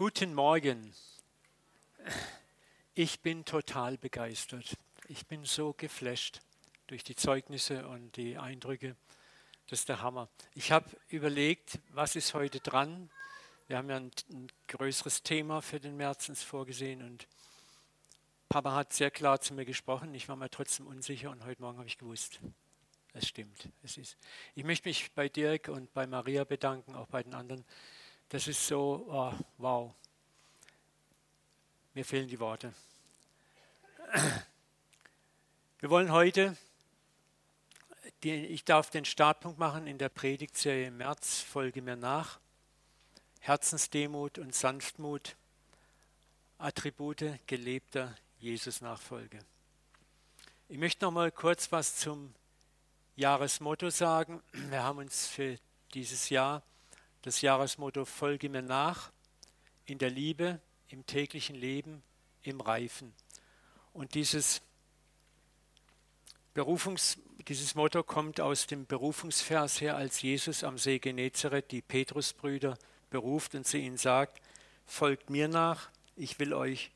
Guten Morgen. Ich bin total begeistert. Ich bin so geflasht durch die Zeugnisse und die Eindrücke. Das ist der Hammer. Ich habe überlegt, was ist heute dran? Wir haben ja ein, ein größeres Thema für den Märzens vorgesehen und Papa hat sehr klar zu mir gesprochen. Ich war mir trotzdem unsicher und heute Morgen habe ich gewusst, es stimmt. Es ist. Ich möchte mich bei Dirk und bei Maria bedanken, auch bei den anderen. Das ist so, oh, wow. Mir fehlen die Worte. Wir wollen heute, ich darf den Startpunkt machen in der Predigtserie im März, folge mir nach. Herzensdemut und Sanftmut, Attribute gelebter Jesus-Nachfolge. Ich möchte noch mal kurz was zum Jahresmotto sagen. Wir haben uns für dieses Jahr das Jahresmotto Folge mir nach in der Liebe, im täglichen Leben, im Reifen. Und dieses, Berufungs, dieses Motto kommt aus dem Berufungsvers her, als Jesus am See Genezareth die Petrusbrüder beruft und sie ihnen sagt, folgt mir nach, ich will euch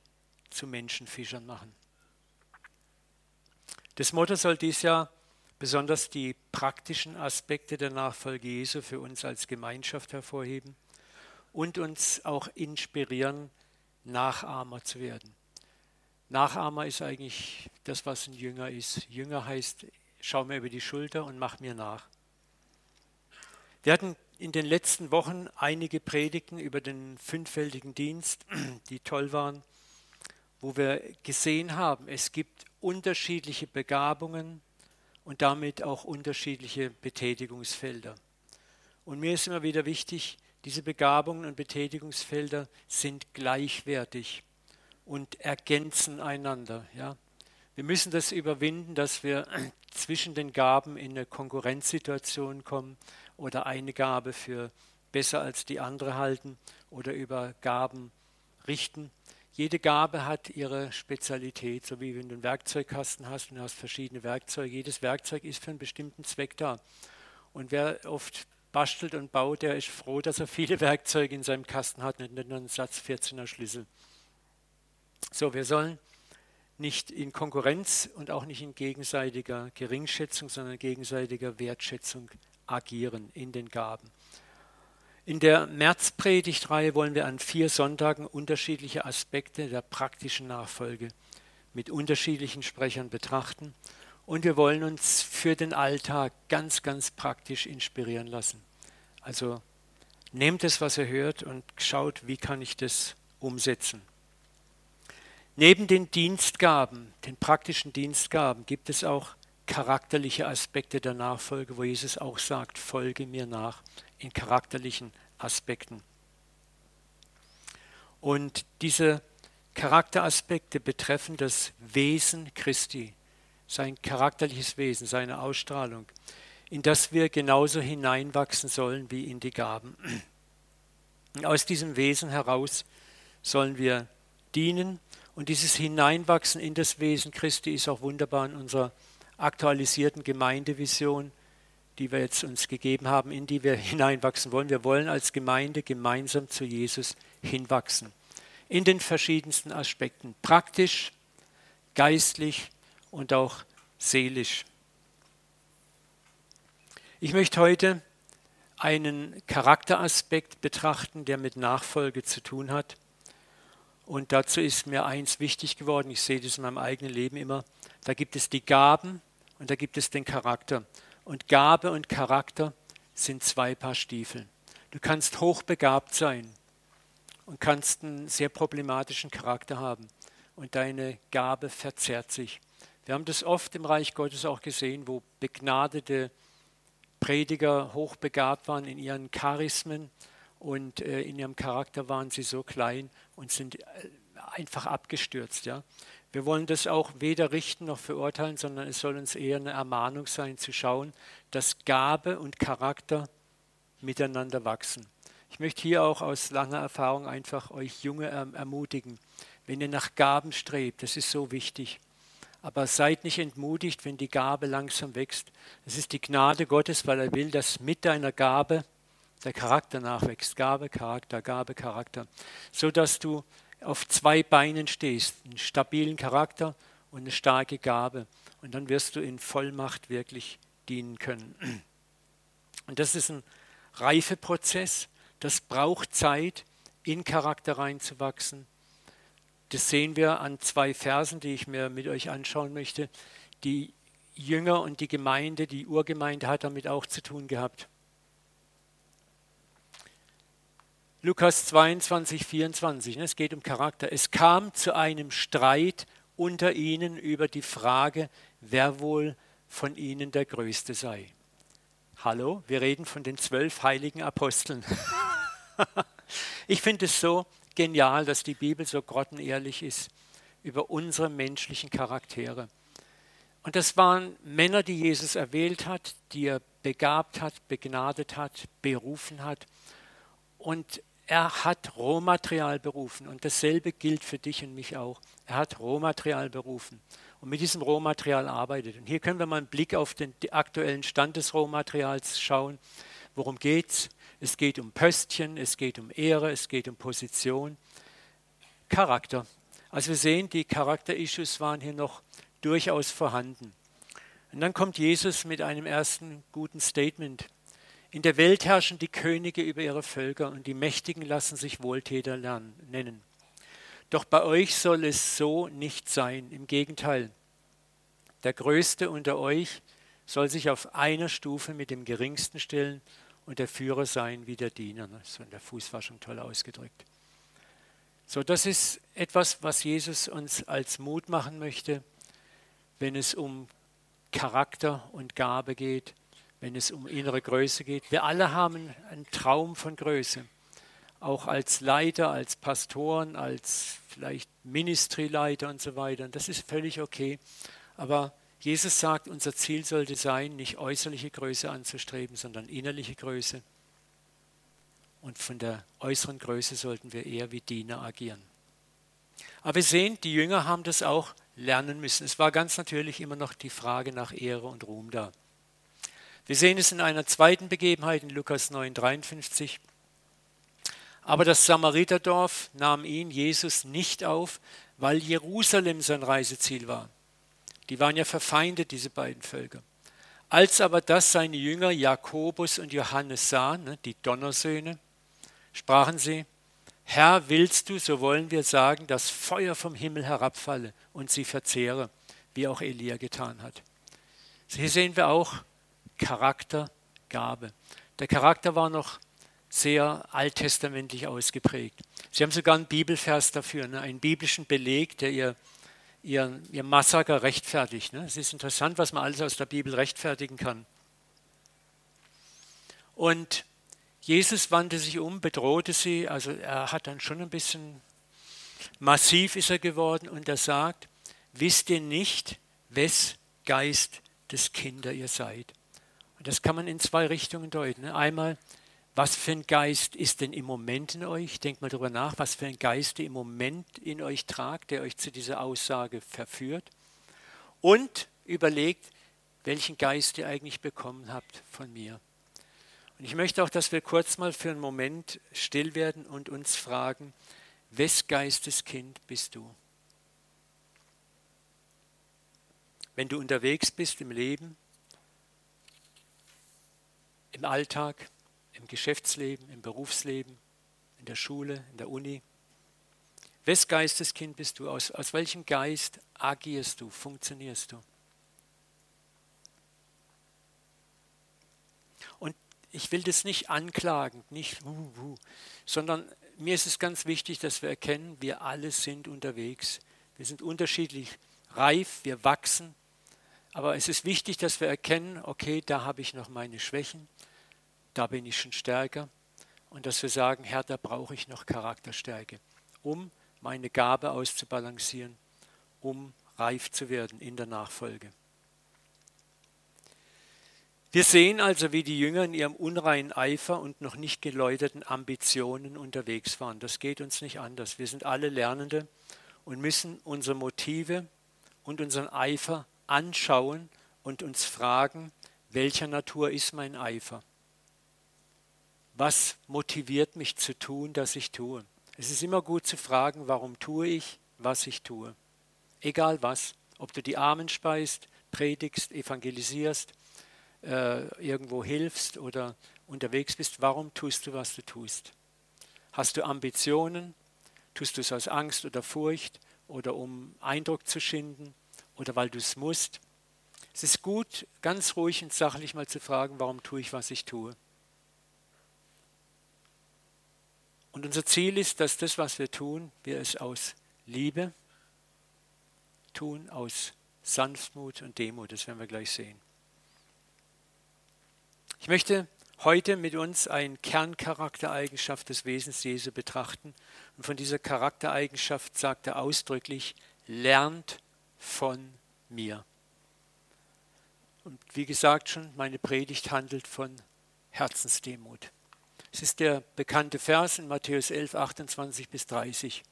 zu Menschenfischern machen. Das Motto soll dies Jahr besonders die praktischen Aspekte der Nachfolge Jesu für uns als Gemeinschaft hervorheben und uns auch inspirieren, Nachahmer zu werden. Nachahmer ist eigentlich das, was ein Jünger ist. Jünger heißt, schau mir über die Schulter und mach mir nach. Wir hatten in den letzten Wochen einige Predigten über den fünffältigen Dienst, die toll waren, wo wir gesehen haben, es gibt unterschiedliche Begabungen, und damit auch unterschiedliche Betätigungsfelder. Und mir ist immer wieder wichtig, diese Begabungen und Betätigungsfelder sind gleichwertig und ergänzen einander. Ja? Wir müssen das überwinden, dass wir zwischen den Gaben in eine Konkurrenzsituation kommen oder eine Gabe für besser als die andere halten oder über Gaben richten. Jede Gabe hat ihre Spezialität, so wie wenn du einen Werkzeugkasten hast und hast verschiedene Werkzeuge. Jedes Werkzeug ist für einen bestimmten Zweck da. Und wer oft bastelt und baut, der ist froh, dass er viele Werkzeuge in seinem Kasten hat, nicht nur einen Satz 14er Schlüssel. So, wir sollen nicht in Konkurrenz und auch nicht in gegenseitiger Geringschätzung, sondern gegenseitiger Wertschätzung agieren in den Gaben. In der Märzpredigtreihe wollen wir an vier Sonntagen unterschiedliche Aspekte der praktischen Nachfolge mit unterschiedlichen Sprechern betrachten und wir wollen uns für den Alltag ganz, ganz praktisch inspirieren lassen. Also nehmt es, was ihr hört und schaut, wie kann ich das umsetzen. Neben den Dienstgaben, den praktischen Dienstgaben, gibt es auch charakterliche Aspekte der Nachfolge, wo Jesus auch sagt, folge mir nach in charakterlichen Aspekten. Und diese Charakteraspekte betreffen das Wesen Christi, sein charakterliches Wesen, seine Ausstrahlung, in das wir genauso hineinwachsen sollen wie in die Gaben. Aus diesem Wesen heraus sollen wir dienen und dieses Hineinwachsen in das Wesen Christi ist auch wunderbar in unserer aktualisierten Gemeindevision die wir jetzt uns gegeben haben, in die wir hineinwachsen wollen. Wir wollen als Gemeinde gemeinsam zu Jesus hinwachsen. In den verschiedensten Aspekten. Praktisch, geistlich und auch seelisch. Ich möchte heute einen Charakteraspekt betrachten, der mit Nachfolge zu tun hat. Und dazu ist mir eins wichtig geworden, ich sehe das in meinem eigenen Leben immer, da gibt es die Gaben und da gibt es den Charakter. Und Gabe und Charakter sind zwei Paar Stiefel. Du kannst hochbegabt sein und kannst einen sehr problematischen Charakter haben und deine Gabe verzerrt sich. Wir haben das oft im Reich Gottes auch gesehen, wo begnadete Prediger hochbegabt waren in ihren Charismen und äh, in ihrem Charakter waren sie so klein und sind äh, einfach abgestürzt. Ja? Wir wollen das auch weder richten noch verurteilen, sondern es soll uns eher eine Ermahnung sein, zu schauen, dass Gabe und Charakter miteinander wachsen. Ich möchte hier auch aus langer Erfahrung einfach euch Junge ermutigen, wenn ihr nach Gaben strebt, das ist so wichtig. Aber seid nicht entmutigt, wenn die Gabe langsam wächst. Es ist die Gnade Gottes, weil er will, dass mit deiner Gabe der Charakter nachwächst. Gabe, Charakter, Gabe, Charakter. So dass du auf zwei Beinen stehst, einen stabilen Charakter und eine starke Gabe. Und dann wirst du in Vollmacht wirklich dienen können. Und das ist ein Reifeprozess, das braucht Zeit, in Charakter reinzuwachsen. Das sehen wir an zwei Versen, die ich mir mit euch anschauen möchte. Die Jünger und die Gemeinde, die Urgemeinde hat damit auch zu tun gehabt. Lukas 22, 24, ne, es geht um Charakter. Es kam zu einem Streit unter ihnen über die Frage, wer wohl von ihnen der Größte sei. Hallo, wir reden von den zwölf heiligen Aposteln. ich finde es so genial, dass die Bibel so grottenehrlich ist über unsere menschlichen Charaktere. Und das waren Männer, die Jesus erwählt hat, die er begabt hat, begnadet hat, berufen hat. Und er hat Rohmaterial berufen. Und dasselbe gilt für dich und mich auch. Er hat Rohmaterial berufen und mit diesem Rohmaterial arbeitet. Und hier können wir mal einen Blick auf den aktuellen Stand des Rohmaterials schauen. Worum geht es? Geht um Pöstchen, es geht um Ehre, es geht um Position, Charakter. Also wir sehen, die Charakter-Issues waren hier noch durchaus vorhanden. Und dann kommt Jesus mit einem ersten guten Statement. In der Welt herrschen die Könige über ihre Völker und die Mächtigen lassen sich Wohltäter lernen, nennen. Doch bei euch soll es so nicht sein. Im Gegenteil, der Größte unter euch soll sich auf einer Stufe mit dem Geringsten stellen und der Führer sein wie der Diener. So in der Fußwaschung toll ausgedrückt. So, das ist etwas, was Jesus uns als Mut machen möchte, wenn es um Charakter und Gabe geht, wenn es um innere Größe geht. Wir alle haben einen Traum von Größe auch als Leiter, als Pastoren, als vielleicht Ministryleiter und so weiter. Und das ist völlig okay. Aber Jesus sagt, unser Ziel sollte sein, nicht äußerliche Größe anzustreben, sondern innerliche Größe. Und von der äußeren Größe sollten wir eher wie Diener agieren. Aber wir sehen, die Jünger haben das auch lernen müssen. Es war ganz natürlich immer noch die Frage nach Ehre und Ruhm da. Wir sehen es in einer zweiten Begebenheit in Lukas 9, 53. Aber das Samariterdorf nahm ihn, Jesus, nicht auf, weil Jerusalem sein Reiseziel war. Die waren ja verfeindet, diese beiden Völker. Als aber das seine Jünger Jakobus und Johannes sahen, ne, die Donnersöhne, sprachen sie, Herr, willst du, so wollen wir sagen, dass Feuer vom Himmel herabfalle und sie verzehre, wie auch Elia getan hat. Hier sehen wir auch Charaktergabe. Der Charakter war noch sehr alttestamentlich ausgeprägt. Sie haben sogar einen Bibelvers dafür, ne? einen biblischen Beleg, der ihr, ihr, ihr Massaker rechtfertigt. Ne? Es ist interessant, was man alles aus der Bibel rechtfertigen kann. Und Jesus wandte sich um, bedrohte sie, also er hat dann schon ein bisschen massiv ist er geworden und er sagt, wisst ihr nicht, wes Geist des Kinder ihr seid? Und das kann man in zwei Richtungen deuten. Ne? Einmal, was für ein Geist ist denn im Moment in euch? Denkt mal darüber nach, was für ein Geist ihr im Moment in euch tragt, der euch zu dieser Aussage verführt. Und überlegt, welchen Geist ihr eigentlich bekommen habt von mir. Und ich möchte auch, dass wir kurz mal für einen Moment still werden und uns fragen, wes Geistes Kind bist du? Wenn du unterwegs bist im Leben, im Alltag, im Geschäftsleben, im Berufsleben, in der Schule, in der Uni? Wes Geisteskind bist du? Aus, aus welchem Geist agierst du, funktionierst du? Und ich will das nicht anklagen, nicht, uh, uh, sondern mir ist es ganz wichtig, dass wir erkennen, wir alle sind unterwegs. Wir sind unterschiedlich reif, wir wachsen. Aber es ist wichtig, dass wir erkennen, okay, da habe ich noch meine Schwächen, da bin ich schon stärker. Und dass wir sagen, Herr, da brauche ich noch Charakterstärke, um meine Gabe auszubalancieren, um reif zu werden in der Nachfolge. Wir sehen also, wie die Jünger in ihrem unreinen Eifer und noch nicht geläuterten Ambitionen unterwegs waren. Das geht uns nicht anders. Wir sind alle Lernende und müssen unsere Motive und unseren Eifer anschauen und uns fragen, welcher Natur ist mein Eifer? Was motiviert mich zu tun, dass ich tue? Es ist immer gut zu fragen, warum tue ich, was ich tue. Egal was, ob du die Armen speist, predigst, evangelisierst, äh, irgendwo hilfst oder unterwegs bist, warum tust du, was du tust? Hast du Ambitionen? Tust du es aus Angst oder Furcht oder um Eindruck zu schinden oder weil du es musst? Es ist gut, ganz ruhig und sachlich mal zu fragen, warum tue ich, was ich tue. Und unser Ziel ist, dass das, was wir tun, wir es aus Liebe tun, aus Sanftmut und Demut. Das werden wir gleich sehen. Ich möchte heute mit uns eine Kerncharaktereigenschaft des Wesens Jesu betrachten. Und von dieser Charaktereigenschaft sagt er ausdrücklich, lernt von mir. Und wie gesagt schon, meine Predigt handelt von Herzensdemut. Es ist der bekannte Vers in Matthäus 11, 28 bis 30.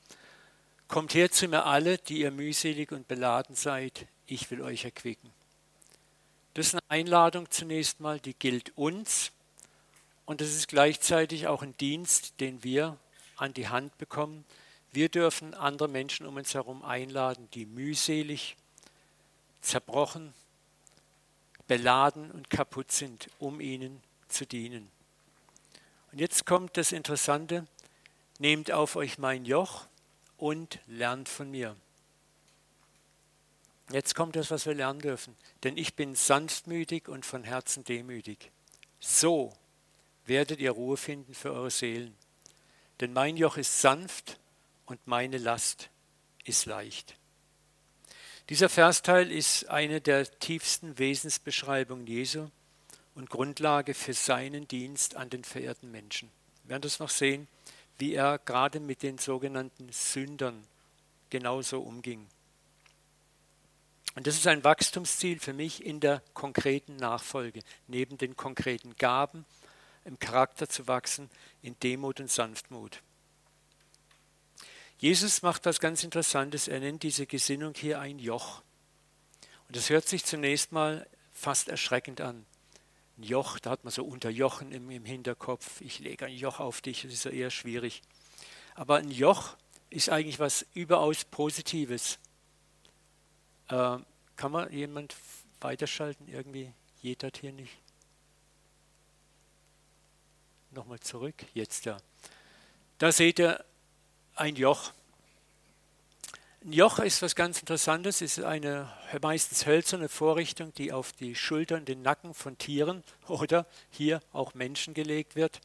Kommt her zu mir alle, die ihr mühselig und beladen seid, ich will euch erquicken. Das ist eine Einladung zunächst mal, die gilt uns und das ist gleichzeitig auch ein Dienst, den wir an die Hand bekommen. Wir dürfen andere Menschen um uns herum einladen, die mühselig, zerbrochen, beladen und kaputt sind, um ihnen zu dienen. Und jetzt kommt das Interessante, nehmt auf euch mein Joch und lernt von mir. Jetzt kommt das, was wir lernen dürfen. Denn ich bin sanftmütig und von Herzen demütig. So werdet ihr Ruhe finden für eure Seelen. Denn mein Joch ist sanft und meine Last ist leicht. Dieser Versteil ist eine der tiefsten Wesensbeschreibungen Jesu und Grundlage für seinen Dienst an den verehrten Menschen. Wir werden das noch sehen, wie er gerade mit den sogenannten Sündern genauso umging. Und das ist ein Wachstumsziel für mich in der konkreten Nachfolge, neben den konkreten Gaben im Charakter zu wachsen, in Demut und Sanftmut. Jesus macht was ganz Interessantes. Er nennt diese Gesinnung hier ein Joch. Und das hört sich zunächst mal fast erschreckend an. Ein Joch, da hat man so Unterjochen im, im Hinterkopf. Ich lege ein Joch auf dich, das ist ja eher schwierig. Aber ein Joch ist eigentlich was überaus Positives. Äh, kann man jemand weiterschalten? Irgendwie geht das hier nicht. Nochmal zurück, jetzt ja. Da seht ihr ein Joch. Ein Joch ist was ganz Interessantes, ist eine meistens hölzerne Vorrichtung, die auf die Schultern, den Nacken von Tieren oder hier auch Menschen gelegt wird.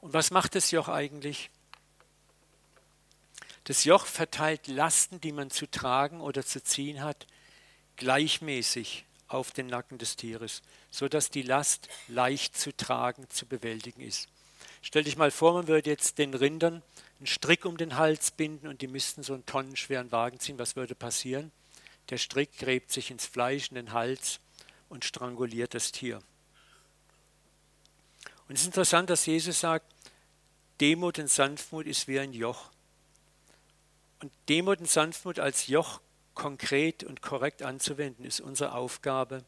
Und was macht das Joch eigentlich? Das Joch verteilt Lasten, die man zu tragen oder zu ziehen hat, gleichmäßig auf den Nacken des Tieres, sodass die Last leicht zu tragen, zu bewältigen ist. Stell dich mal vor, man würde jetzt den Rindern einen Strick um den Hals binden und die müssten so einen tonnenschweren Wagen ziehen. Was würde passieren? Der Strick gräbt sich ins Fleisch, in den Hals und stranguliert das Tier. Und es ist interessant, dass Jesus sagt, Demut und Sanftmut ist wie ein Joch. Und Demut und Sanftmut als Joch konkret und korrekt anzuwenden, ist unsere Aufgabe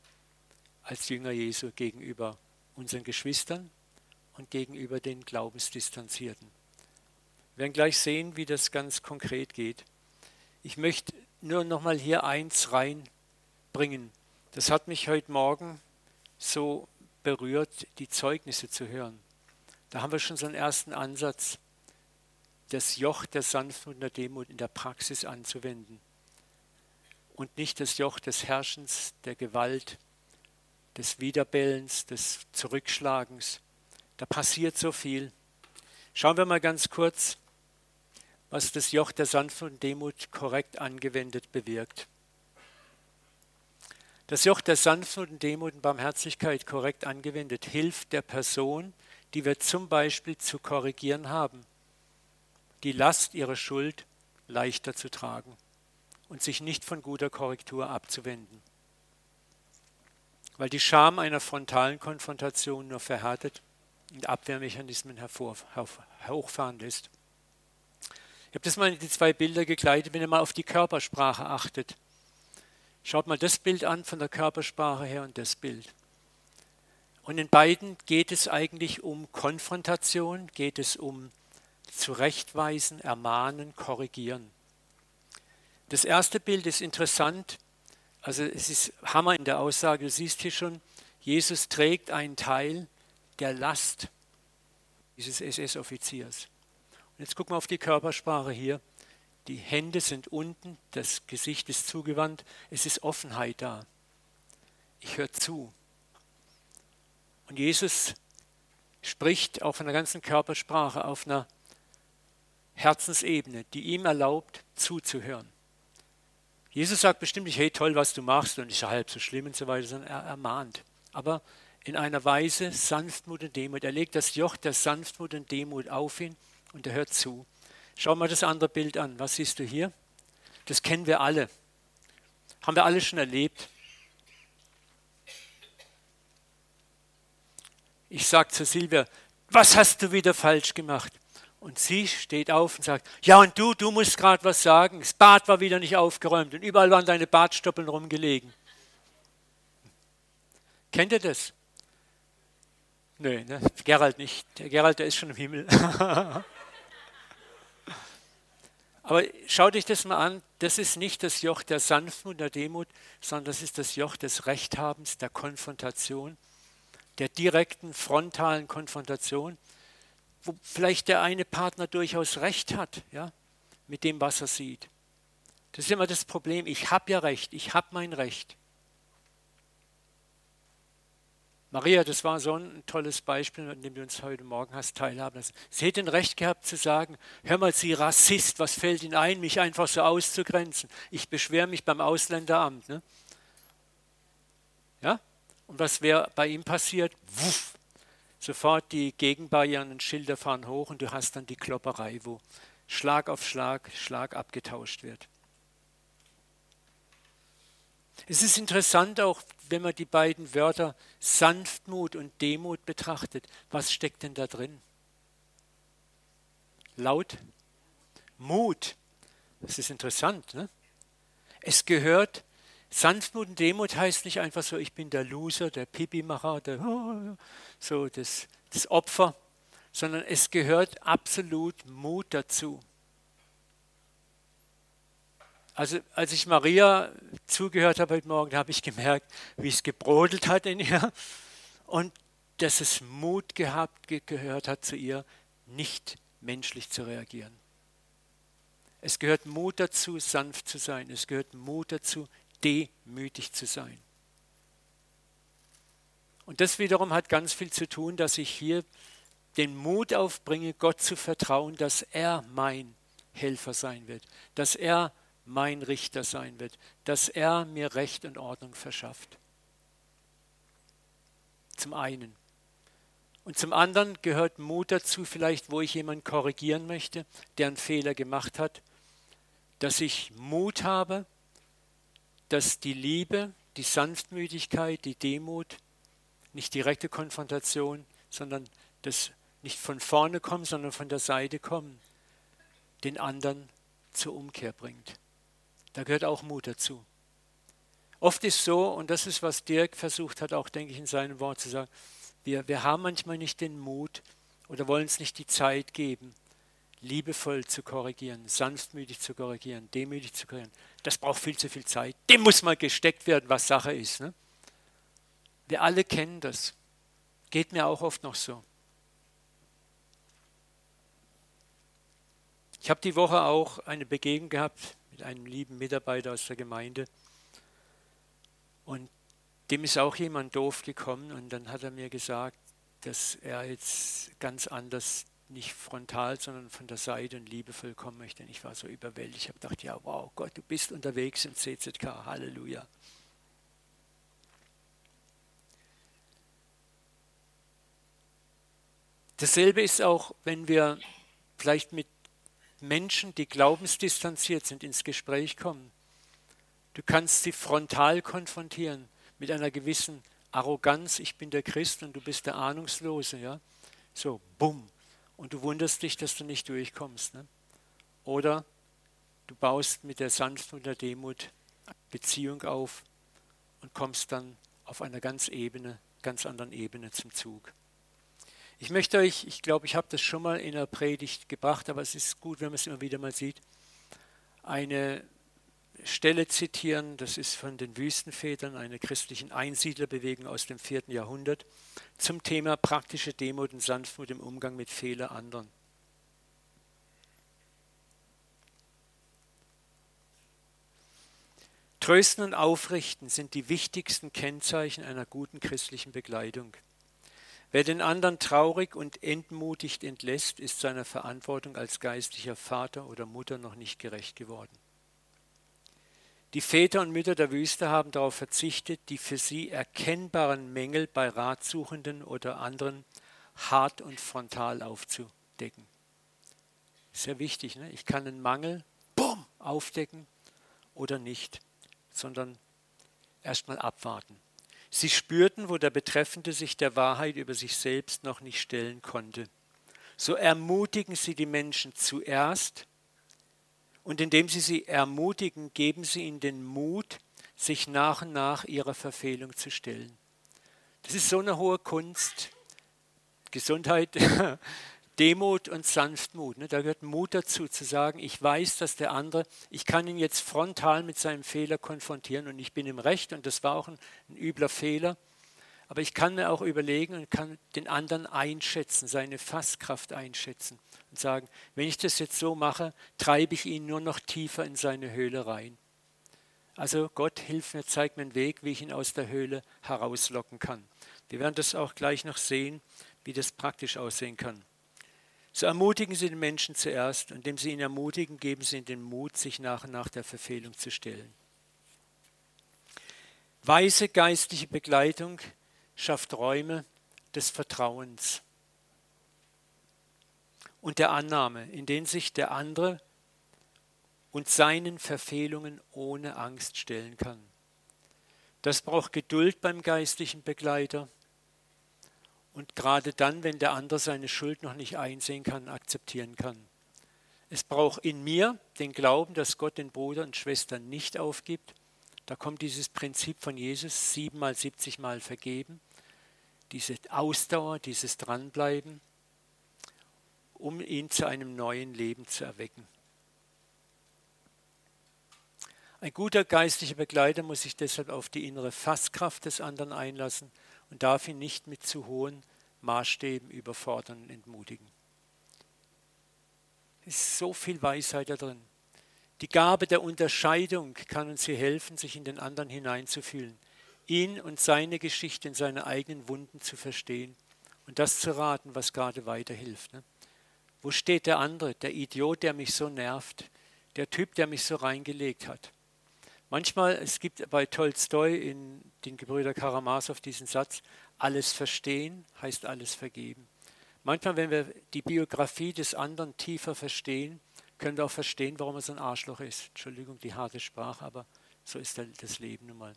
als Jünger Jesu gegenüber unseren Geschwistern und gegenüber den Glaubensdistanzierten. Wir werden gleich sehen, wie das ganz konkret geht. Ich möchte nur noch mal hier eins reinbringen. Das hat mich heute Morgen so berührt, die Zeugnisse zu hören. Da haben wir schon so einen ersten Ansatz, das Joch der Sanftmut und der Demut in der Praxis anzuwenden und nicht das Joch des Herrschens, der Gewalt, des Wiederbellens, des Zurückschlagens. Da passiert so viel. Schauen wir mal ganz kurz, was das Joch der Sanftmut und Demut korrekt angewendet bewirkt. Das Joch der Sanftmut und Demut und Barmherzigkeit korrekt angewendet hilft der Person, die wir zum Beispiel zu korrigieren haben, die Last ihrer Schuld leichter zu tragen und sich nicht von guter Korrektur abzuwenden. Weil die Scham einer frontalen Konfrontation nur verhärtet und Abwehrmechanismen hervor, hochfahren lässt. Ich habe das mal in die zwei Bilder gekleidet, wenn ihr mal auf die Körpersprache achtet. Schaut mal das Bild an von der Körpersprache her und das Bild. Und in beiden geht es eigentlich um Konfrontation, geht es um Zurechtweisen, Ermahnen, Korrigieren. Das erste Bild ist interessant. Also es ist Hammer in der Aussage. Du siehst hier schon, Jesus trägt einen Teil der Last dieses SS-Offiziers. Und jetzt gucken wir auf die Körpersprache hier. Die Hände sind unten, das Gesicht ist zugewandt, es ist Offenheit da. Ich höre zu. Und Jesus spricht auf einer ganzen Körpersprache, auf einer Herzensebene, die ihm erlaubt, zuzuhören. Jesus sagt bestimmt nicht, hey, toll, was du machst und ist ja halb so schlimm und so weiter, sondern er ermahnt. Aber in einer Weise Sanftmut und Demut. Er legt das Joch der Sanftmut und Demut auf ihn und er hört zu. Schau mal das andere Bild an. Was siehst du hier? Das kennen wir alle. Haben wir alle schon erlebt. Ich sage zu Silvia, was hast du wieder falsch gemacht? Und sie steht auf und sagt, ja und du, du musst gerade was sagen. Das Bad war wieder nicht aufgeräumt und überall waren deine Badstoppeln rumgelegen. Kennt ihr das? Nö, ne? Gerald nicht. Der Gerald, der ist schon im Himmel. Aber schau dich das mal an, das ist nicht das Joch der Sanftmut, der Demut, sondern das ist das Joch des Rechthabens, der Konfrontation, der direkten, frontalen Konfrontation, wo vielleicht der eine Partner durchaus Recht hat, ja, mit dem, was er sieht. Das ist immer das Problem. Ich habe ja Recht, ich habe mein Recht. Maria, das war so ein tolles Beispiel, an dem du uns heute Morgen hast teilhaben lassen. Sie hätte ein Recht gehabt zu sagen, hör mal, Sie Rassist, was fällt Ihnen ein, mich einfach so auszugrenzen? Ich beschwere mich beim Ausländeramt. Ne? Ja? Und was wäre bei ihm passiert? Wuff, sofort die Gegenbarrieren und Schilder fahren hoch und du hast dann die Klopperei, wo Schlag auf Schlag, Schlag abgetauscht wird. Es ist interessant auch, wenn man die beiden Wörter Sanftmut und Demut betrachtet. Was steckt denn da drin? Laut? Mut. Das ist interessant. Ne? Es gehört, Sanftmut und Demut heißt nicht einfach so, ich bin der Loser, der Pipi-Macher, der, so das, das Opfer, sondern es gehört absolut Mut dazu. Also als ich Maria zugehört habe heute Morgen, habe ich gemerkt, wie es gebrodelt hat in ihr und dass es Mut gehabt gehört hat zu ihr, nicht menschlich zu reagieren. Es gehört Mut dazu, sanft zu sein. Es gehört Mut dazu, demütig zu sein. Und das wiederum hat ganz viel zu tun, dass ich hier den Mut aufbringe, Gott zu vertrauen, dass er mein Helfer sein wird, dass er mein Richter sein wird, dass er mir Recht und Ordnung verschafft. Zum einen. Und zum anderen gehört Mut dazu, vielleicht wo ich jemanden korrigieren möchte, der einen Fehler gemacht hat, dass ich Mut habe, dass die Liebe, die Sanftmütigkeit, die Demut, nicht direkte Konfrontation, sondern das nicht von vorne kommen, sondern von der Seite kommen, den anderen zur Umkehr bringt. Da gehört auch Mut dazu. Oft ist so, und das ist, was Dirk versucht hat, auch denke ich in seinem Wort zu sagen, wir, wir haben manchmal nicht den Mut oder wollen es nicht die Zeit geben, liebevoll zu korrigieren, sanftmütig zu korrigieren, demütig zu korrigieren. Das braucht viel zu viel Zeit. Dem muss mal gesteckt werden, was Sache ist. Ne? Wir alle kennen das. Geht mir auch oft noch so. Ich habe die Woche auch eine Begegnung gehabt einem lieben Mitarbeiter aus der Gemeinde. Und dem ist auch jemand doof gekommen und dann hat er mir gesagt, dass er jetzt ganz anders, nicht frontal, sondern von der Seite und liebevoll kommen möchte. Und ich war so überwältigt. Ich habe gedacht, ja, wow, Gott, du bist unterwegs im CZK. Halleluja. Dasselbe ist auch, wenn wir vielleicht Menschen, die glaubensdistanziert sind, ins Gespräch kommen. Du kannst sie frontal konfrontieren mit einer gewissen Arroganz. Ich bin der Christ und du bist der Ahnungslose. Ja? So, bumm. Und du wunderst dich, dass du nicht durchkommst. Ne? Oder du baust mit der Sanftmut und der Demut Beziehung auf und kommst dann auf einer ganz Ebene ganz anderen Ebene zum Zug. Ich möchte euch, ich glaube, ich habe das schon mal in der Predigt gebracht, aber es ist gut, wenn man es immer wieder mal sieht, eine Stelle zitieren, das ist von den Wüstenvätern, einer christlichen Einsiedlerbewegung aus dem vierten Jahrhundert, zum Thema praktische Demut und Sanftmut im Umgang mit Fehler anderen. Trösten und Aufrichten sind die wichtigsten Kennzeichen einer guten christlichen Begleitung. Wer den anderen traurig und entmutigt entlässt, ist seiner Verantwortung als geistlicher Vater oder Mutter noch nicht gerecht geworden. Die Väter und Mütter der Wüste haben darauf verzichtet, die für sie erkennbaren Mängel bei Ratsuchenden oder anderen hart und frontal aufzudecken. Sehr wichtig, ne? ich kann einen Mangel bumm, aufdecken oder nicht sondern erstmal abwarten. Sie spürten, wo der Betreffende sich der Wahrheit über sich selbst noch nicht stellen konnte. So ermutigen sie die Menschen zuerst und indem sie sie ermutigen, geben sie ihnen den Mut, sich nach und nach ihrer Verfehlung zu stellen. Das ist so eine hohe Kunst. Gesundheit, Demut und Sanftmut. Ne? Da gehört Mut dazu, zu sagen, ich weiß, dass der andere, ich kann ihn jetzt frontal mit seinem Fehler konfrontieren und ich bin im Recht und das war auch ein, ein übler Fehler. Aber ich kann mir auch überlegen und kann den anderen einschätzen, seine Fasskraft einschätzen und sagen, wenn ich das jetzt so mache, treibe ich ihn nur noch tiefer in seine Höhle rein. Also Gott hilft mir, zeigt mir einen Weg, wie ich ihn aus der Höhle herauslocken kann. Wir werden das auch gleich noch sehen, wie das praktisch aussehen kann. So ermutigen Sie den Menschen zuerst und indem Sie ihn ermutigen, geben Sie ihnen den Mut, sich nach und nach der Verfehlung zu stellen. Weise geistliche Begleitung schafft Räume des Vertrauens und der Annahme, in denen sich der andere und seinen Verfehlungen ohne Angst stellen kann. Das braucht Geduld beim geistlichen Begleiter und gerade dann, wenn der andere seine Schuld noch nicht einsehen kann, akzeptieren kann. Es braucht in mir den Glauben, dass Gott den Bruder und Schwestern nicht aufgibt. Da kommt dieses Prinzip von Jesus, siebenmal, siebzigmal vergeben, diese Ausdauer, dieses Dranbleiben, um ihn zu einem neuen Leben zu erwecken. Ein guter geistlicher Begleiter muss sich deshalb auf die innere Fasskraft des anderen einlassen und darf ihn nicht mit zu hohen Maßstäben überfordern und entmutigen. Es ist so viel Weisheit da drin. Die Gabe der Unterscheidung kann uns hier helfen, sich in den anderen hineinzufühlen, ihn und seine Geschichte in seine eigenen Wunden zu verstehen und das zu raten, was gerade weiterhilft. Ne? Wo steht der andere, der Idiot, der mich so nervt, der Typ, der mich so reingelegt hat? Manchmal, es gibt bei Tolstoi in den Gebrüder Karamasow diesen Satz, alles verstehen heißt alles vergeben. Manchmal, wenn wir die Biografie des anderen tiefer verstehen, können wir auch verstehen, warum er so ein Arschloch ist. Entschuldigung, die harte Sprache, aber so ist das Leben nun mal.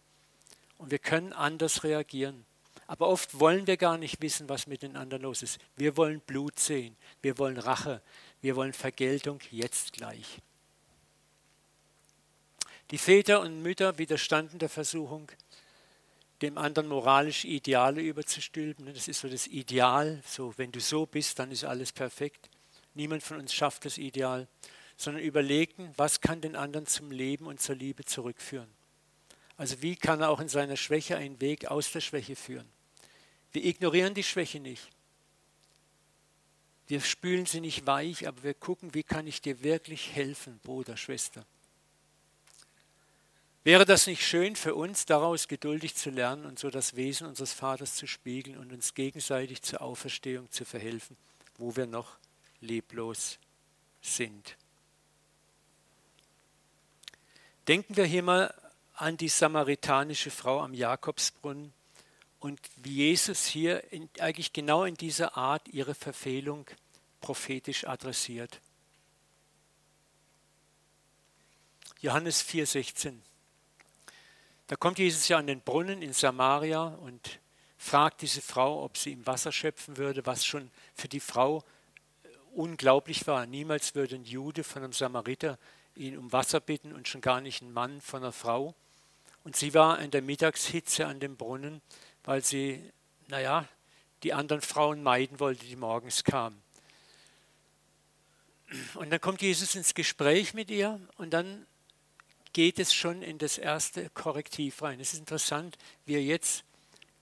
Und wir können anders reagieren. Aber oft wollen wir gar nicht wissen, was mit den anderen los ist. Wir wollen Blut sehen, wir wollen Rache, wir wollen Vergeltung jetzt gleich. Die Väter und Mütter widerstanden der Versuchung, dem anderen moralische Ideale überzustülpen. Das ist so das Ideal, so wenn du so bist, dann ist alles perfekt. Niemand von uns schafft das Ideal, sondern überlegen, was kann den anderen zum Leben und zur Liebe zurückführen. Also wie kann er auch in seiner Schwäche einen Weg aus der Schwäche führen. Wir ignorieren die Schwäche nicht. Wir spülen sie nicht weich, aber wir gucken, wie kann ich dir wirklich helfen, Bruder, Schwester. Wäre das nicht schön für uns, daraus geduldig zu lernen und so das Wesen unseres Vaters zu spiegeln und uns gegenseitig zur Auferstehung zu verhelfen, wo wir noch leblos sind? Denken wir hier mal an die samaritanische Frau am Jakobsbrunnen und wie Jesus hier in, eigentlich genau in dieser Art ihre Verfehlung prophetisch adressiert. Johannes 4,16 da kommt Jesus ja an den Brunnen in Samaria und fragt diese Frau, ob sie ihm Wasser schöpfen würde, was schon für die Frau äh, unglaublich war. Niemals würde ein Jude von einem Samariter ihn um Wasser bitten und schon gar nicht ein Mann von einer Frau. Und sie war in der Mittagshitze an dem Brunnen, weil sie naja, die anderen Frauen meiden wollte, die morgens kamen. Und dann kommt Jesus ins Gespräch mit ihr und dann geht es schon in das erste Korrektiv rein. Es ist interessant, wie er jetzt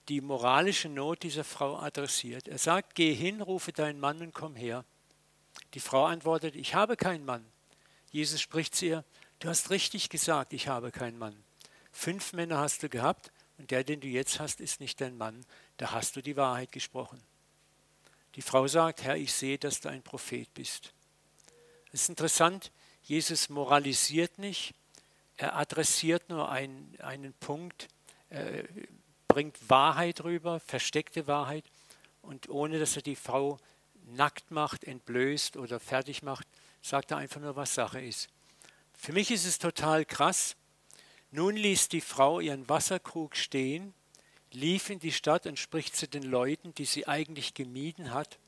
die moralische Not dieser Frau adressiert. Er sagt, geh hin, rufe deinen Mann und komm her. Die Frau antwortet, ich habe keinen Mann. Jesus spricht zu ihr, du hast richtig gesagt, ich habe keinen Mann. Fünf Männer hast du gehabt und der, den du jetzt hast, ist nicht dein Mann. Da hast du die Wahrheit gesprochen. Die Frau sagt, Herr, ich sehe, dass du ein Prophet bist. Es ist interessant, Jesus moralisiert nicht, er adressiert nur einen, einen Punkt, er bringt Wahrheit rüber, versteckte Wahrheit, und ohne dass er die Frau nackt macht, entblößt oder fertig macht, sagt er einfach nur, was Sache ist. Für mich ist es total krass. Nun ließ die Frau ihren Wasserkrug stehen, lief in die Stadt und spricht zu den Leuten, die sie eigentlich gemieden hat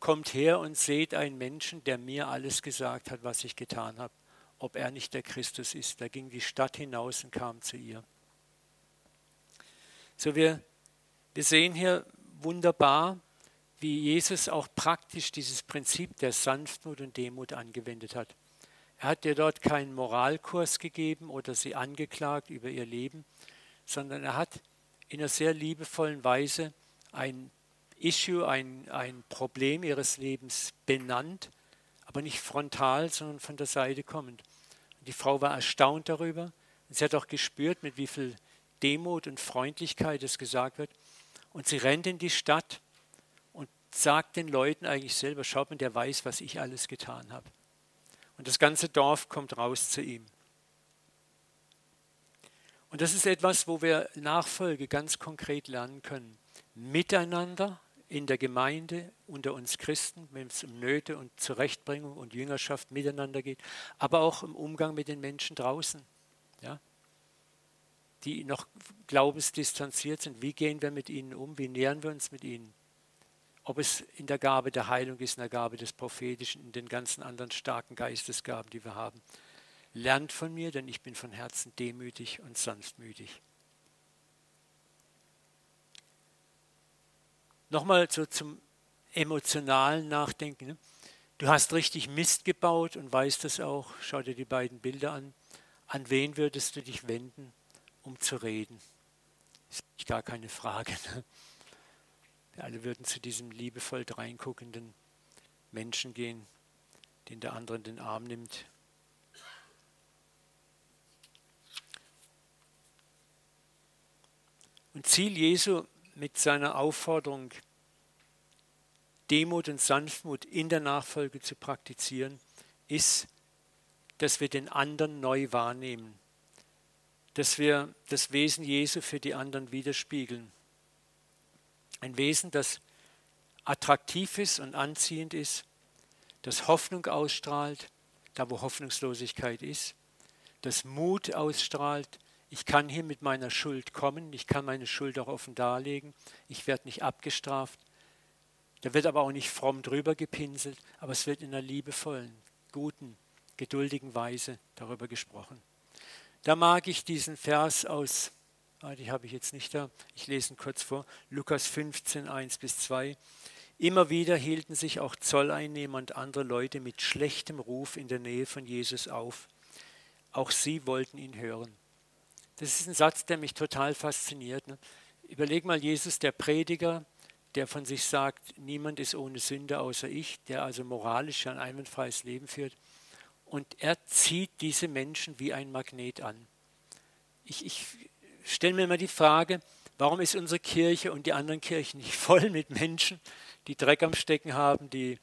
kommt her und seht einen Menschen, der mir alles gesagt hat, was ich getan habe, ob er nicht der Christus ist. Da ging die Stadt hinaus und kam zu ihr. So, wir, wir sehen hier wunderbar, wie Jesus auch praktisch dieses Prinzip der Sanftmut und Demut angewendet hat. Er hat ihr dort keinen Moralkurs gegeben oder sie angeklagt über ihr Leben, sondern er hat in einer sehr liebevollen Weise ein Issue, ein, ein Problem ihres Lebens benannt, aber nicht frontal, sondern von der Seite kommend. Die Frau war erstaunt darüber. Sie hat auch gespürt, mit wie viel Demut und Freundlichkeit es gesagt wird. Und sie rennt in die Stadt und sagt den Leuten eigentlich selber, schaut mal, der weiß, was ich alles getan habe. Und das ganze Dorf kommt raus zu ihm. Und das ist etwas, wo wir Nachfolge ganz konkret lernen können. Miteinander in der Gemeinde, unter uns Christen, wenn es um Nöte und Zurechtbringung und Jüngerschaft miteinander geht, aber auch im Umgang mit den Menschen draußen, ja, die noch glaubensdistanziert sind. Wie gehen wir mit ihnen um? Wie nähern wir uns mit ihnen? Ob es in der Gabe der Heilung ist, in der Gabe des Prophetischen, in den ganzen anderen starken Geistesgaben, die wir haben. Lernt von mir, denn ich bin von Herzen demütig und sanftmütig. Nochmal so zum emotionalen Nachdenken. Ne? Du hast richtig Mist gebaut und weißt es auch. Schau dir die beiden Bilder an. An wen würdest du dich wenden, um zu reden? Ist gar keine Frage. Ne? Wir alle würden zu diesem liebevoll dreinguckenden Menschen gehen, den der andere in den Arm nimmt. Und Ziel Jesu mit seiner Aufforderung, Demut und Sanftmut in der Nachfolge zu praktizieren, ist, dass wir den anderen neu wahrnehmen, dass wir das Wesen Jesu für die anderen widerspiegeln. Ein Wesen, das attraktiv ist und anziehend ist, das Hoffnung ausstrahlt, da wo Hoffnungslosigkeit ist, das Mut ausstrahlt, ich kann hier mit meiner Schuld kommen, ich kann meine Schuld auch offen darlegen, ich werde nicht abgestraft. Da wird aber auch nicht fromm drüber gepinselt, aber es wird in einer liebevollen, guten, geduldigen Weise darüber gesprochen. Da mag ich diesen Vers aus, ah, die habe ich jetzt nicht da, ich lese ihn kurz vor, Lukas 15, 1 bis 2. Immer wieder hielten sich auch Zolleinnehmer und andere Leute mit schlechtem Ruf in der Nähe von Jesus auf. Auch sie wollten ihn hören. Das ist ein Satz, der mich total fasziniert. Ne? Überleg mal, Jesus, der Prediger, der von sich sagt, niemand ist ohne Sünde außer ich, der also moralisch ein einwandfreies Leben führt. Und er zieht diese Menschen wie ein Magnet an. Ich, ich stelle mir immer die Frage, warum ist unsere Kirche und die anderen Kirchen nicht voll mit Menschen, die Dreck am Stecken haben, die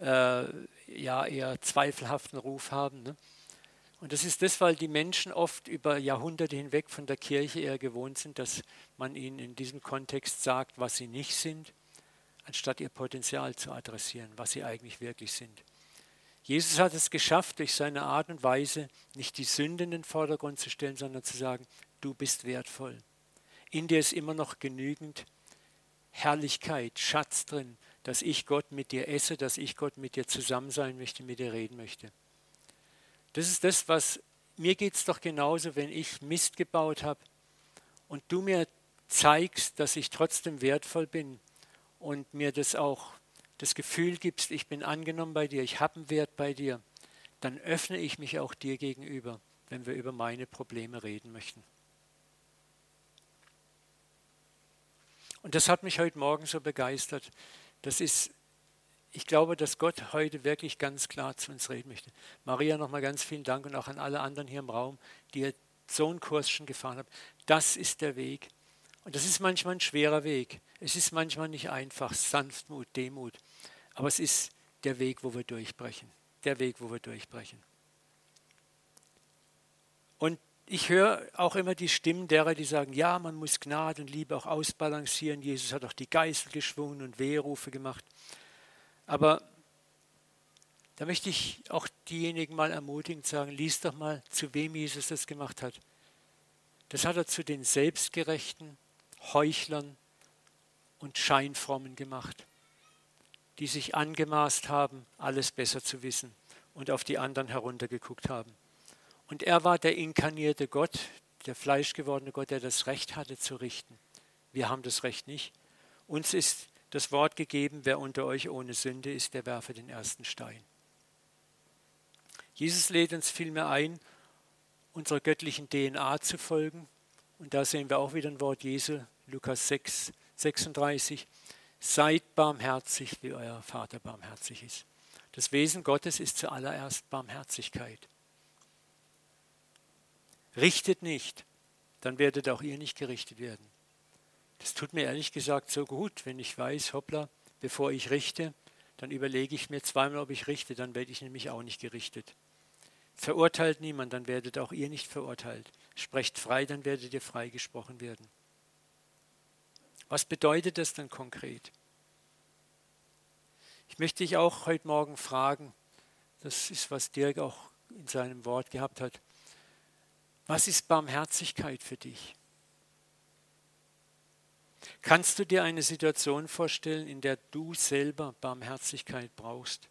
äh, ja eher zweifelhaften Ruf haben. Ne? Und das ist das, weil die Menschen oft über Jahrhunderte hinweg von der Kirche eher gewohnt sind, dass man ihnen in diesem Kontext sagt, was sie nicht sind, anstatt ihr Potenzial zu adressieren, was sie eigentlich wirklich sind. Jesus hat es geschafft, durch seine Art und Weise nicht die Sünde in den Vordergrund zu stellen, sondern zu sagen, du bist wertvoll. In dir ist immer noch genügend Herrlichkeit, Schatz drin, dass ich Gott mit dir esse, dass ich Gott mit dir zusammen sein möchte, mit dir reden möchte. Das ist das, was mir geht es doch genauso, wenn ich Mist gebaut habe und du mir zeigst, dass ich trotzdem wertvoll bin und mir das auch das Gefühl gibst, ich bin angenommen bei dir, ich habe einen Wert bei dir, dann öffne ich mich auch dir gegenüber, wenn wir über meine Probleme reden möchten. Und das hat mich heute Morgen so begeistert. Das ist, ich glaube, dass Gott heute wirklich ganz klar zu uns reden möchte. Maria, nochmal ganz vielen Dank und auch an alle anderen hier im Raum, die ihr so einen Kurs schon gefahren habt. Das ist der Weg. Und das ist manchmal ein schwerer Weg. Es ist manchmal nicht einfach, Sanftmut, Demut. Aber es ist der Weg, wo wir durchbrechen. Der Weg, wo wir durchbrechen. Und ich höre auch immer die Stimmen derer, die sagen, ja, man muss Gnade und Liebe auch ausbalancieren. Jesus hat auch die Geißel geschwungen und Wehrufe gemacht. Aber da möchte ich auch diejenigen mal ermutigend sagen, lies doch mal, zu wem Jesus das gemacht hat. Das hat er zu den Selbstgerechten, Heuchlern und Scheinfrommen gemacht, die sich angemaßt haben, alles besser zu wissen und auf die anderen heruntergeguckt haben. Und er war der inkarnierte Gott, der fleischgewordene Gott, der das Recht hatte zu richten. Wir haben das Recht nicht. Uns ist das Wort gegeben, wer unter euch ohne Sünde ist, der werfe den ersten Stein. Jesus lädt uns vielmehr ein, unserer göttlichen DNA zu folgen. Und da sehen wir auch wieder ein Wort Jesu, Lukas 6, 36. Seid barmherzig, wie euer Vater barmherzig ist. Das Wesen Gottes ist zuallererst Barmherzigkeit. Richtet nicht, dann werdet auch ihr nicht gerichtet werden. Das tut mir ehrlich gesagt so gut, wenn ich weiß, hoppla, bevor ich richte, dann überlege ich mir zweimal, ob ich richte, dann werde ich nämlich auch nicht gerichtet. Verurteilt niemand, dann werdet auch ihr nicht verurteilt. Sprecht frei, dann werdet ihr freigesprochen werden. Was bedeutet das dann konkret? Ich möchte dich auch heute Morgen fragen, das ist, was Dirk auch in seinem Wort gehabt hat. Was ist Barmherzigkeit für dich? Kannst du dir eine Situation vorstellen, in der du selber Barmherzigkeit brauchst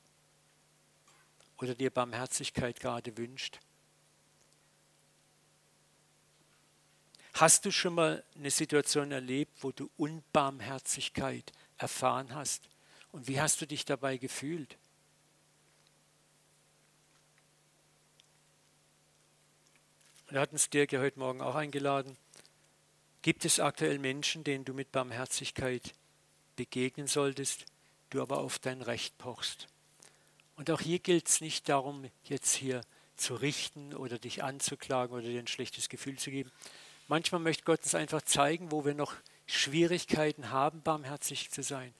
oder dir Barmherzigkeit gerade wünscht? Hast du schon mal eine Situation erlebt, wo du Unbarmherzigkeit erfahren hast? Und wie hast du dich dabei gefühlt? Wir hatten es Dirk ja heute Morgen auch eingeladen. Gibt es aktuell Menschen, denen du mit Barmherzigkeit begegnen solltest, du aber auf dein Recht pochst? Und auch hier gilt es nicht darum, jetzt hier zu richten oder dich anzuklagen oder dir ein schlechtes Gefühl zu geben. Manchmal möchte Gott uns einfach zeigen, wo wir noch Schwierigkeiten haben, barmherzig zu sein.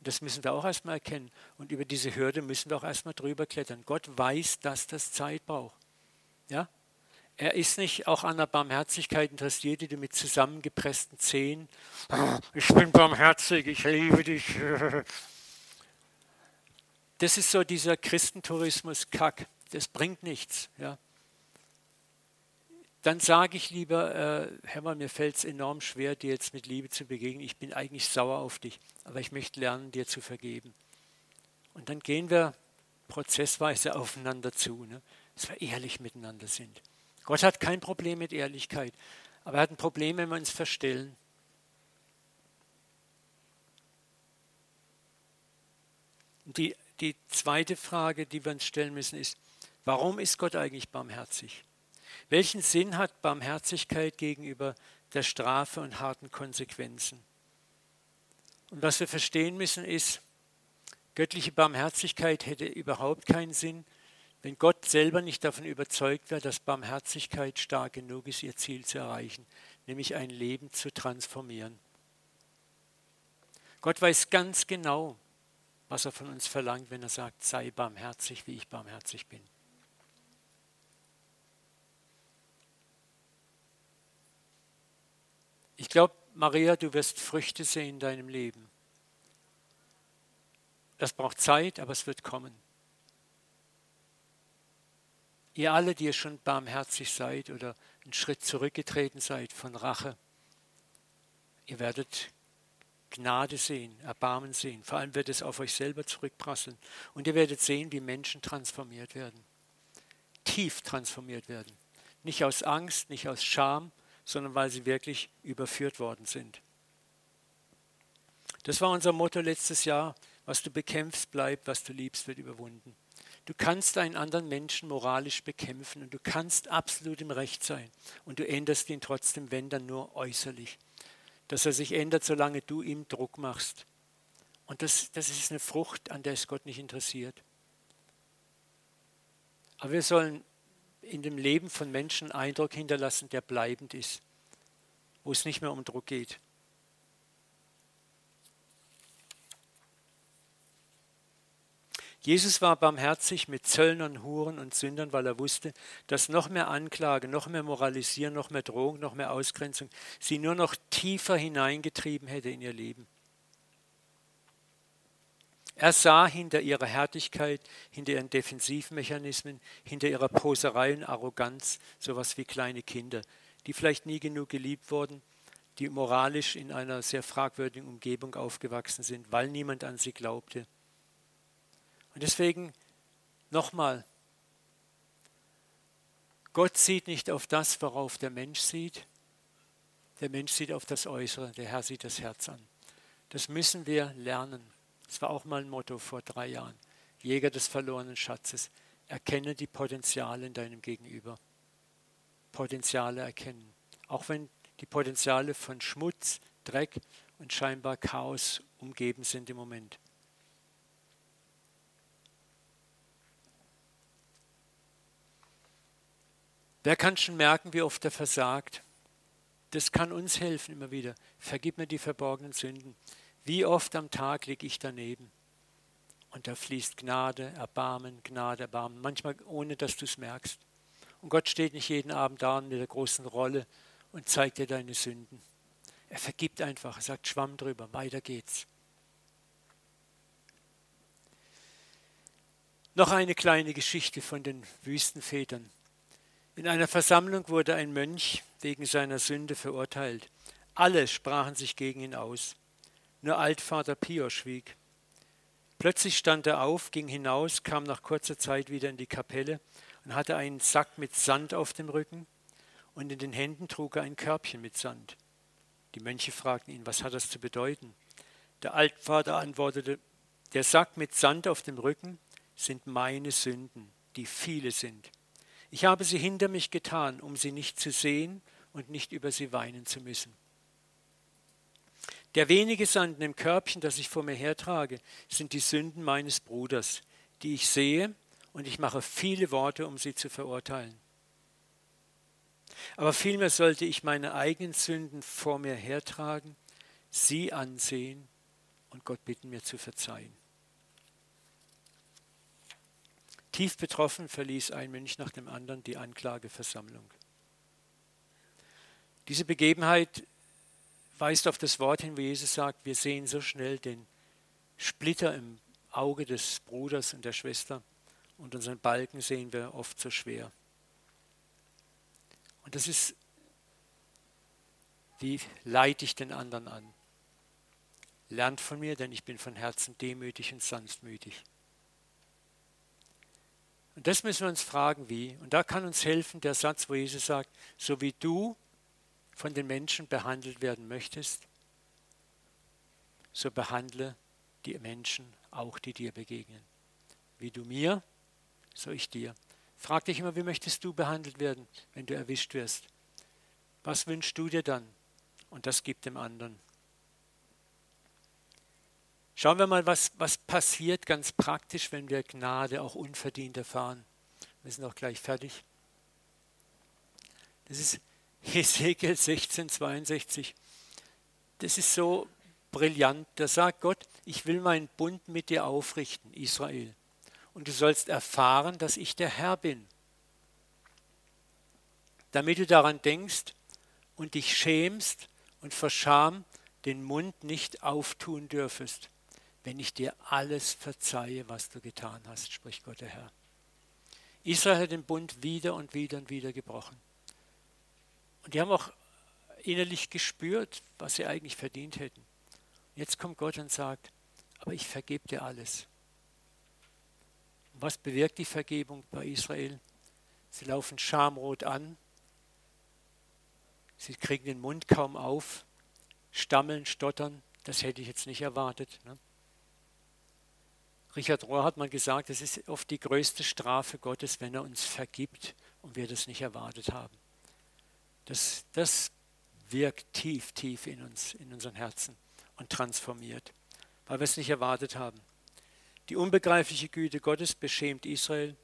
Das müssen wir auch erstmal erkennen. Und über diese Hürde müssen wir auch erstmal drüber klettern. Gott weiß, dass das Zeit braucht. Ja? Er ist nicht auch an der Barmherzigkeit interessiert, die mit zusammengepressten Zähnen, ich bin barmherzig, ich liebe dich. Das ist so dieser Christentourismus-Kack. Das bringt nichts. Ja. Dann sage ich lieber, äh, Herr, mir fällt es enorm schwer, dir jetzt mit Liebe zu begegnen. Ich bin eigentlich sauer auf dich, aber ich möchte lernen, dir zu vergeben. Und dann gehen wir prozessweise aufeinander zu, ne? dass wir ehrlich miteinander sind. Gott hat kein Problem mit Ehrlichkeit, aber er hat ein Problem, wenn wir uns verstellen. Die, die zweite Frage, die wir uns stellen müssen, ist, warum ist Gott eigentlich barmherzig? Welchen Sinn hat Barmherzigkeit gegenüber der Strafe und harten Konsequenzen? Und was wir verstehen müssen ist, göttliche Barmherzigkeit hätte überhaupt keinen Sinn, wenn Gott selber nicht davon überzeugt wäre, dass Barmherzigkeit stark genug ist, ihr Ziel zu erreichen, nämlich ein Leben zu transformieren. Gott weiß ganz genau, was er von uns verlangt, wenn er sagt, sei barmherzig, wie ich barmherzig bin. Ich glaube, Maria, du wirst Früchte sehen in deinem Leben. Das braucht Zeit, aber es wird kommen. Ihr alle, die ihr schon barmherzig seid oder einen Schritt zurückgetreten seid von Rache, ihr werdet Gnade sehen, Erbarmen sehen. Vor allem wird es auf euch selber zurückprasseln. Und ihr werdet sehen, wie Menschen transformiert werden. Tief transformiert werden. Nicht aus Angst, nicht aus Scham, sondern weil sie wirklich überführt worden sind. Das war unser Motto letztes Jahr. Was du bekämpfst, bleibt, was du liebst, wird überwunden. Du kannst einen anderen Menschen moralisch bekämpfen und du kannst absolut im Recht sein. Und du änderst ihn trotzdem, wenn dann nur äußerlich. Dass er sich ändert, solange du ihm Druck machst. Und das, das ist eine Frucht, an der es Gott nicht interessiert. Aber wir sollen in dem Leben von Menschen einen Eindruck hinterlassen, der bleibend ist, wo es nicht mehr um Druck geht. Jesus war barmherzig mit Zöllnern, Huren und Sündern, weil er wusste, dass noch mehr Anklage, noch mehr Moralisieren, noch mehr Drohung, noch mehr Ausgrenzung sie nur noch tiefer hineingetrieben hätte in ihr Leben. Er sah hinter ihrer Härtigkeit, hinter ihren Defensivmechanismen, hinter ihrer Poserei und Arroganz sowas wie kleine Kinder, die vielleicht nie genug geliebt wurden, die moralisch in einer sehr fragwürdigen Umgebung aufgewachsen sind, weil niemand an sie glaubte. Und deswegen nochmal, Gott sieht nicht auf das, worauf der Mensch sieht. Der Mensch sieht auf das Äußere, der Herr sieht das Herz an. Das müssen wir lernen. Das war auch mal ein Motto vor drei Jahren. Jäger des verlorenen Schatzes. Erkenne die Potenziale in deinem Gegenüber. Potenziale erkennen. Auch wenn die Potenziale von Schmutz, Dreck und scheinbar Chaos umgeben sind im Moment. Wer kann schon merken, wie oft er versagt? Das kann uns helfen immer wieder. Vergib mir die verborgenen Sünden. Wie oft am Tag liege ich daneben? Und da fließt Gnade, Erbarmen, Gnade, Erbarmen, manchmal ohne dass du es merkst. Und Gott steht nicht jeden Abend da mit der großen Rolle und zeigt dir deine Sünden. Er vergibt einfach, er sagt Schwamm drüber, weiter geht's. Noch eine kleine Geschichte von den Wüstenvätern. In einer Versammlung wurde ein Mönch wegen seiner Sünde verurteilt. Alle sprachen sich gegen ihn aus. Nur Altvater Pio schwieg. Plötzlich stand er auf, ging hinaus, kam nach kurzer Zeit wieder in die Kapelle und hatte einen Sack mit Sand auf dem Rücken und in den Händen trug er ein Körbchen mit Sand. Die Mönche fragten ihn, was hat das zu bedeuten? Der Altvater antwortete, der Sack mit Sand auf dem Rücken sind meine Sünden, die viele sind. Ich habe sie hinter mich getan, um sie nicht zu sehen und nicht über sie weinen zu müssen. Der wenige Sand im Körbchen, das ich vor mir hertrage, sind die Sünden meines Bruders, die ich sehe, und ich mache viele Worte, um sie zu verurteilen. Aber vielmehr sollte ich meine eigenen Sünden vor mir hertragen, sie ansehen und Gott bitten, mir zu verzeihen. Tief betroffen verließ ein Mönch nach dem anderen die Anklageversammlung. Diese Begebenheit weist auf das Wort hin, wo Jesus sagt, wir sehen so schnell den Splitter im Auge des Bruders und der Schwester und unseren Balken sehen wir oft so schwer. Und das ist, wie leite ich den anderen an? Lernt von mir, denn ich bin von Herzen demütig und sanftmütig. Und das müssen wir uns fragen, wie. Und da kann uns helfen der Satz, wo Jesus sagt, so wie du von den Menschen behandelt werden möchtest, so behandle die Menschen auch, die dir begegnen. Wie du mir, so ich dir. Frag dich immer, wie möchtest du behandelt werden, wenn du erwischt wirst? Was wünschst du dir dann? Und das gibt dem anderen. Schauen wir mal, was, was passiert ganz praktisch, wenn wir Gnade auch unverdient erfahren. Wir sind auch gleich fertig. Das ist Hesekiel 16, 62. Das ist so brillant. Da sagt Gott, ich will meinen Bund mit dir aufrichten, Israel. Und du sollst erfahren, dass ich der Herr bin. Damit du daran denkst und dich schämst und vor Scham den Mund nicht auftun dürfest, wenn ich dir alles verzeihe, was du getan hast, spricht Gott der Herr. Israel hat den Bund wieder und wieder und wieder gebrochen. Und die haben auch innerlich gespürt, was sie eigentlich verdient hätten. Jetzt kommt Gott und sagt, aber ich vergebe dir alles. Und was bewirkt die Vergebung bei Israel? Sie laufen schamrot an, Sie kriegen den Mund kaum auf, stammeln, stottern. Das hätte ich jetzt nicht erwartet. Ne? Richard Rohr hat mal gesagt, es ist oft die größte Strafe Gottes, wenn er uns vergibt und wir das nicht erwartet haben. Das, das wirkt tief, tief in uns, in unseren Herzen und transformiert, weil wir es nicht erwartet haben. Die unbegreifliche Güte Gottes beschämt Israel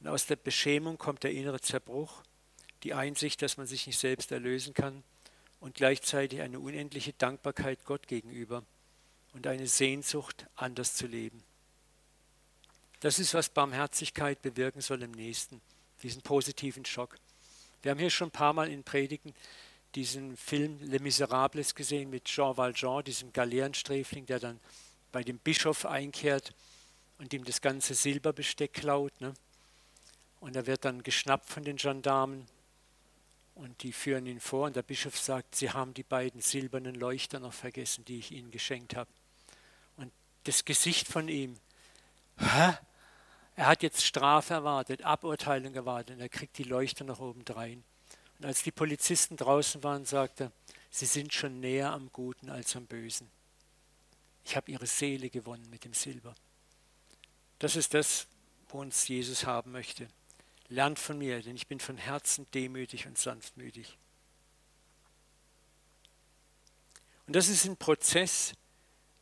und aus der Beschämung kommt der innere Zerbruch, die Einsicht, dass man sich nicht selbst erlösen kann und gleichzeitig eine unendliche Dankbarkeit Gott gegenüber und eine Sehnsucht, anders zu leben. Das ist, was Barmherzigkeit bewirken soll im Nächsten, diesen positiven Schock. Wir haben hier schon ein paar Mal in Predigen diesen Film Les Miserables gesehen mit Jean Valjean, diesem Galeerensträfling, der dann bei dem Bischof einkehrt und ihm das ganze Silberbesteck klaut. Ne? Und er wird dann geschnappt von den Gendarmen und die führen ihn vor und der Bischof sagt, Sie haben die beiden silbernen Leuchter noch vergessen, die ich Ihnen geschenkt habe. Und das Gesicht von ihm, hä? Er hat jetzt Strafe erwartet, Aburteilung erwartet und er kriegt die Leuchter noch obendrein. Und als die Polizisten draußen waren, sagte er, sie sind schon näher am Guten als am Bösen. Ich habe ihre Seele gewonnen mit dem Silber. Das ist das, wo uns Jesus haben möchte. Lernt von mir, denn ich bin von Herzen demütig und sanftmütig. Und das ist ein Prozess,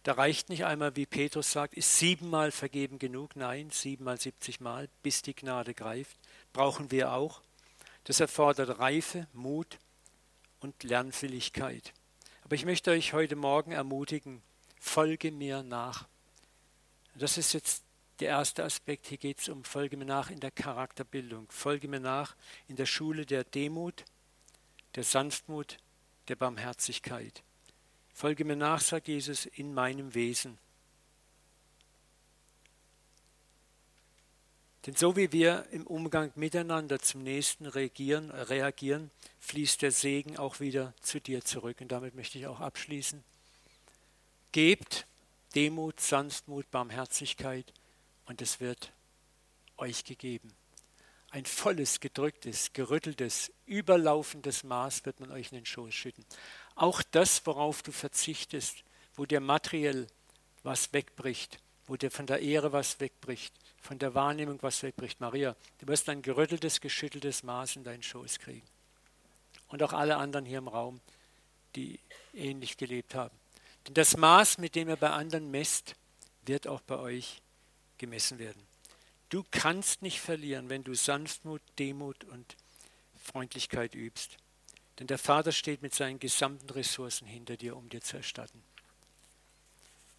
da reicht nicht einmal, wie Petrus sagt, ist siebenmal vergeben genug? Nein, siebenmal, siebzigmal, bis die Gnade greift. Brauchen wir auch. Das erfordert Reife, Mut und Lernwilligkeit. Aber ich möchte euch heute Morgen ermutigen, folge mir nach. Das ist jetzt der erste Aspekt. Hier geht es um Folge mir nach in der Charakterbildung. Folge mir nach in der Schule der Demut, der Sanftmut, der Barmherzigkeit. Folge mir nach, sagt Jesus, in meinem Wesen. Denn so wie wir im Umgang miteinander zum Nächsten reagieren, reagieren, fließt der Segen auch wieder zu dir zurück. Und damit möchte ich auch abschließen. Gebt Demut, Sanftmut, Barmherzigkeit und es wird euch gegeben. Ein volles, gedrücktes, gerütteltes, überlaufendes Maß wird man euch in den Schoß schütten. Auch das, worauf du verzichtest, wo dir materiell was wegbricht, wo dir von der Ehre was wegbricht, von der Wahrnehmung was wegbricht. Maria, du wirst ein gerütteltes, geschütteltes Maß in deinen Schoß kriegen. Und auch alle anderen hier im Raum, die ähnlich gelebt haben. Denn das Maß, mit dem ihr bei anderen messt, wird auch bei euch gemessen werden. Du kannst nicht verlieren, wenn du Sanftmut, Demut und Freundlichkeit übst. Denn der Vater steht mit seinen gesamten Ressourcen hinter dir, um dir zu erstatten.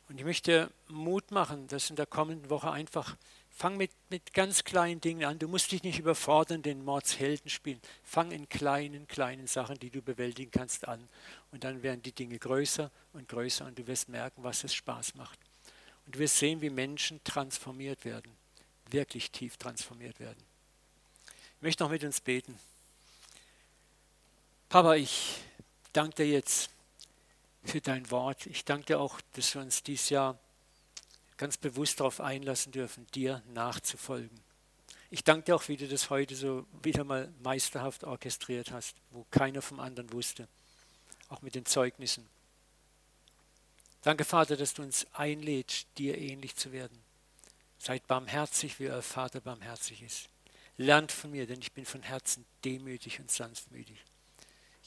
Und ich möchte Mut machen, dass in der kommenden Woche einfach, fang mit, mit ganz kleinen Dingen an. Du musst dich nicht überfordern, den Mordshelden spielen. Fang in kleinen, kleinen Sachen, die du bewältigen kannst, an. Und dann werden die Dinge größer und größer und du wirst merken, was es Spaß macht. Und du wirst sehen, wie Menschen transformiert werden, wirklich tief transformiert werden. Ich möchte noch mit uns beten. Papa, ich danke dir jetzt für dein Wort. Ich danke dir auch, dass wir uns dieses Jahr ganz bewusst darauf einlassen dürfen, dir nachzufolgen. Ich danke dir auch, wie du das heute so wieder mal meisterhaft orchestriert hast, wo keiner vom anderen wusste, auch mit den Zeugnissen. Danke, Vater, dass du uns einlädst, dir ähnlich zu werden. Seid barmherzig, wie euer Vater barmherzig ist. Lernt von mir, denn ich bin von Herzen demütig und sanftmütig.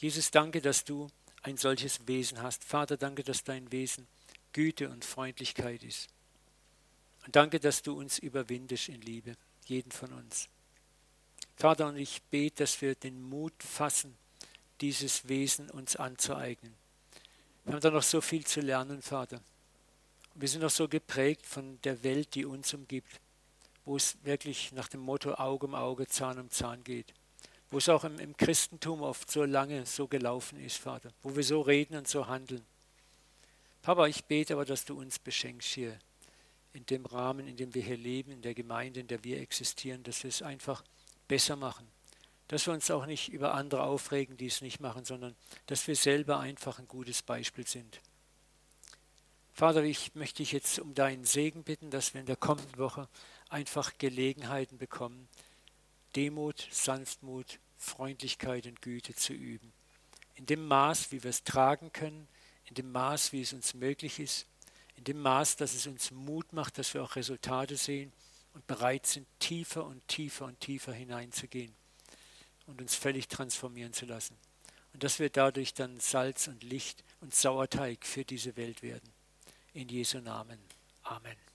Jesus, danke, dass du ein solches Wesen hast. Vater, danke, dass dein Wesen Güte und Freundlichkeit ist. Und danke, dass du uns überwindest in Liebe, jeden von uns. Vater, und ich bete, dass wir den Mut fassen, dieses Wesen uns anzueignen. Wir haben da noch so viel zu lernen, Vater. Wir sind noch so geprägt von der Welt, die uns umgibt, wo es wirklich nach dem Motto Auge um Auge, Zahn um Zahn geht wo es auch im, Christentum oft so lange so gelaufen ist, Vater, wo wir so reden und so handeln. Papa, ich bete aber, dass du uns beschenkst hier in dem Rahmen, in dem wir hier leben, in der Gemeinde, in der wir existieren, dass wir es einfach besser machen. Dass wir uns auch nicht über andere aufregen, die es nicht machen, sondern dass wir selber einfach ein gutes Beispiel sind. Vater, ich möchte dich jetzt um deinen Segen bitten, dass wir in der kommenden Woche einfach Gelegenheiten bekommen, Demut, Sanftmut, Freundlichkeit und Güte zu üben. in dem Maß, wie wir es tragen können, in dem Maß, wie es uns möglich ist, in dem Maß, dass es uns Mut macht, dass wir auch Resultate sehen und bereit sind, tiefer und tiefer und tiefer hineinzugehen und uns völlig transformieren zu lassen. Und dass wir dadurch dann Salz und Licht und Sauerteig für diese Welt werden. In Jesu Namen. Amen.